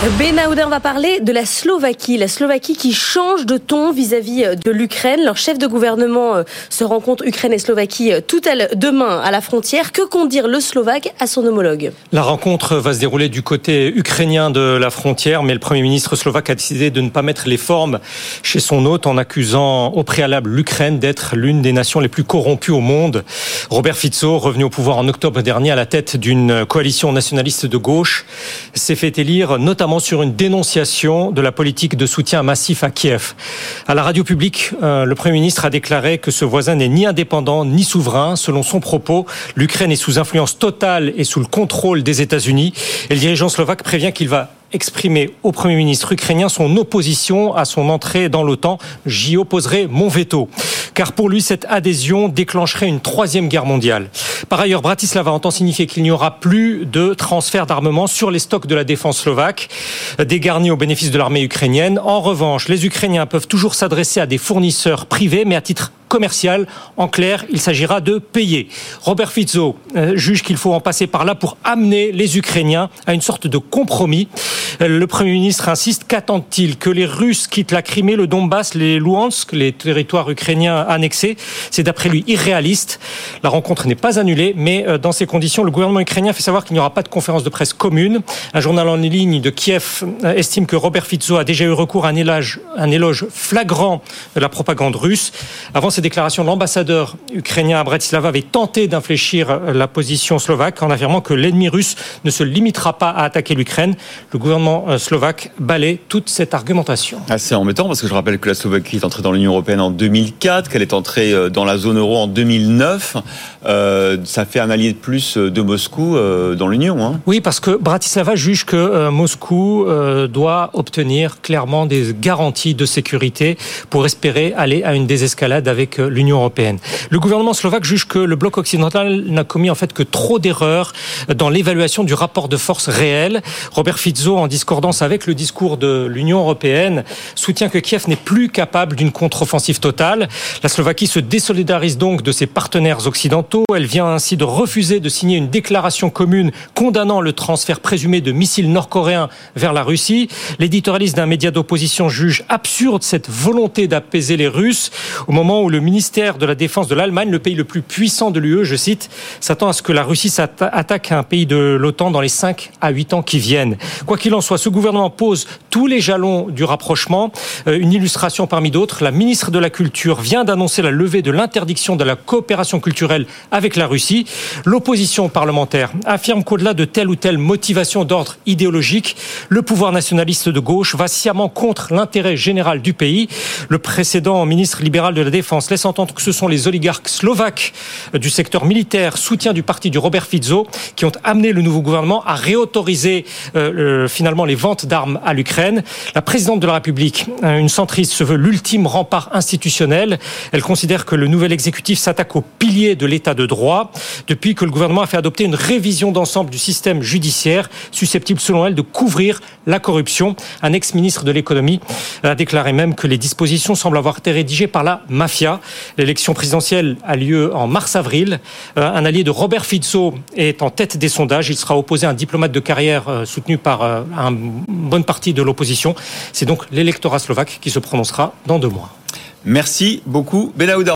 Benahouda, on va parler de la Slovaquie. La Slovaquie qui change de ton vis-à-vis euh, de l'Ukraine. Leur chef de gouvernement euh, se rencontre Ukraine et Slovaquie euh, tout à demain à la frontière. Que compte dire le Slovaque à son homologue? La rencontre va se dérouler du côté ukrainien de la frontière, mais le Premier ministre slovaque a décidé de ne pas mettre les formes chez son hôte en accusant au préalable l'Ukraine d'être l'une des nations les plus corrompues au monde. Robert Fico, revenu au pouvoir en octobre dernier à la tête d'une coalition nationaliste de gauche, s'est fait élire notamment sur une dénonciation de la politique de soutien massif à Kiev. À la radio publique, euh, le Premier ministre a déclaré que ce voisin n'est ni indépendant ni souverain. Selon son propos, l'Ukraine est sous influence totale et sous le contrôle des États-Unis. Et le dirigeant slovaque prévient qu'il va exprimer au Premier ministre ukrainien son opposition à son entrée dans l'OTAN. J'y opposerai mon veto. Car pour lui, cette adhésion déclencherait une troisième guerre mondiale. Par ailleurs, Bratislava entend signifier qu'il n'y aura plus de transfert d'armement sur les stocks de la défense slovaque, dégarnis au bénéfice de l'armée ukrainienne. En revanche, les Ukrainiens peuvent toujours s'adresser à des fournisseurs privés, mais à titre commercial. En clair, il s'agira de payer. Robert Fizzo euh, juge qu'il faut en passer par là pour amener les Ukrainiens à une sorte de compromis. Le Premier ministre insiste, qu'attend-il Que les Russes quittent la Crimée, le Donbass, les Luhansk, les territoires ukrainiens annexés? C'est d'après lui irréaliste. La rencontre n'est pas annulée, mais euh, dans ces conditions, le gouvernement ukrainien fait savoir qu'il n'y aura pas de conférence de presse commune. Un journal en ligne de Kiev euh, estime que Robert Fizzo a déjà eu recours à un éloge, un éloge flagrant de la propagande russe. Avant ces déclarations, l'ambassadeur ukrainien à Bratislava avait tenté d'infléchir euh, la position slovaque en affirmant que l'ennemi russe ne se limitera pas à attaquer l'Ukraine. Le gouvernement euh, slovaque balaie toute cette argumentation. Assez embêtant parce que je rappelle que la Slovaquie est entrée dans l'Union européenne en 2004, qu'elle est entrée euh, dans la zone euro en 2009. ça fait un allié de plus de Moscou dans l'Union. Hein. Oui, parce que Bratislava juge que Moscou doit obtenir clairement des garanties de sécurité pour espérer aller à une désescalade avec euh, l'Union européenne. Le gouvernement slovaque juge que le bloc occidental n'a commis en fait que trop d'erreurs dans l'évaluation du rapport de force réel. Robert Fico, en discordance avec le discours de l'Union européenne, soutient que Kiev n'est plus capable d'une contre-offensive totale. La Slovaquie se désolidarise donc de ses partenaires occidentaux. Elle vient ainsi de refuser de signer une déclaration commune condamnant le transfert présumé de missiles nord-coréens vers la Russie. L'éditorialiste d'un média d'opposition juge absurde cette volonté d'apaiser les Russes au moment où le le ministère de la Défense de l'Allemagne, le pays le plus puissant de l'UE, je cite, s'attend à ce que la Russie attaque un pays de l'OTAN dans les 5 à 8 ans qui viennent. Quoi qu'il en soit, ce gouvernement pose tous les jalons du rapprochement. Euh, une illustration parmi d'autres, la ministre de la Culture vient d'annoncer la levée de l'interdiction de la coopération culturelle avec la Russie. L'opposition parlementaire affirme qu'au-delà de telle ou telle motivation d'ordre idéologique, le pouvoir nationaliste de gauche va sciemment contre l'intérêt général du pays. Le précédent ministre libéral de la Défense laisse entendre que ce sont les oligarques slovaques du secteur militaire, soutien du parti du Robert Fico, qui ont amené le nouveau gouvernement à réautoriser euh, finalement les ventes d'armes à l'Ukraine. La présidente de la République, euh, une centriste, se veut l'ultime rempart institutionnel. Elle considère que le nouvel exécutif s'attaque aux piliers de l'état de droit depuis que le gouvernement a fait adopter une révision d'ensemble du système judiciaire susceptible, selon elle, de couvrir la corruption. Un ex-ministre de l'économie a déclaré même que les dispositions semblent avoir été rédigées par la mafia. L'élection présidentielle a lieu en mars-avril. Euh, un allié de Robert Fico est en tête des sondages. Il sera opposé à un diplomate de carrière euh, soutenu par euh, une bonne partie de l'opposition. C'est donc l'électorat slovaque qui se prononcera dans deux mois. Merci beaucoup.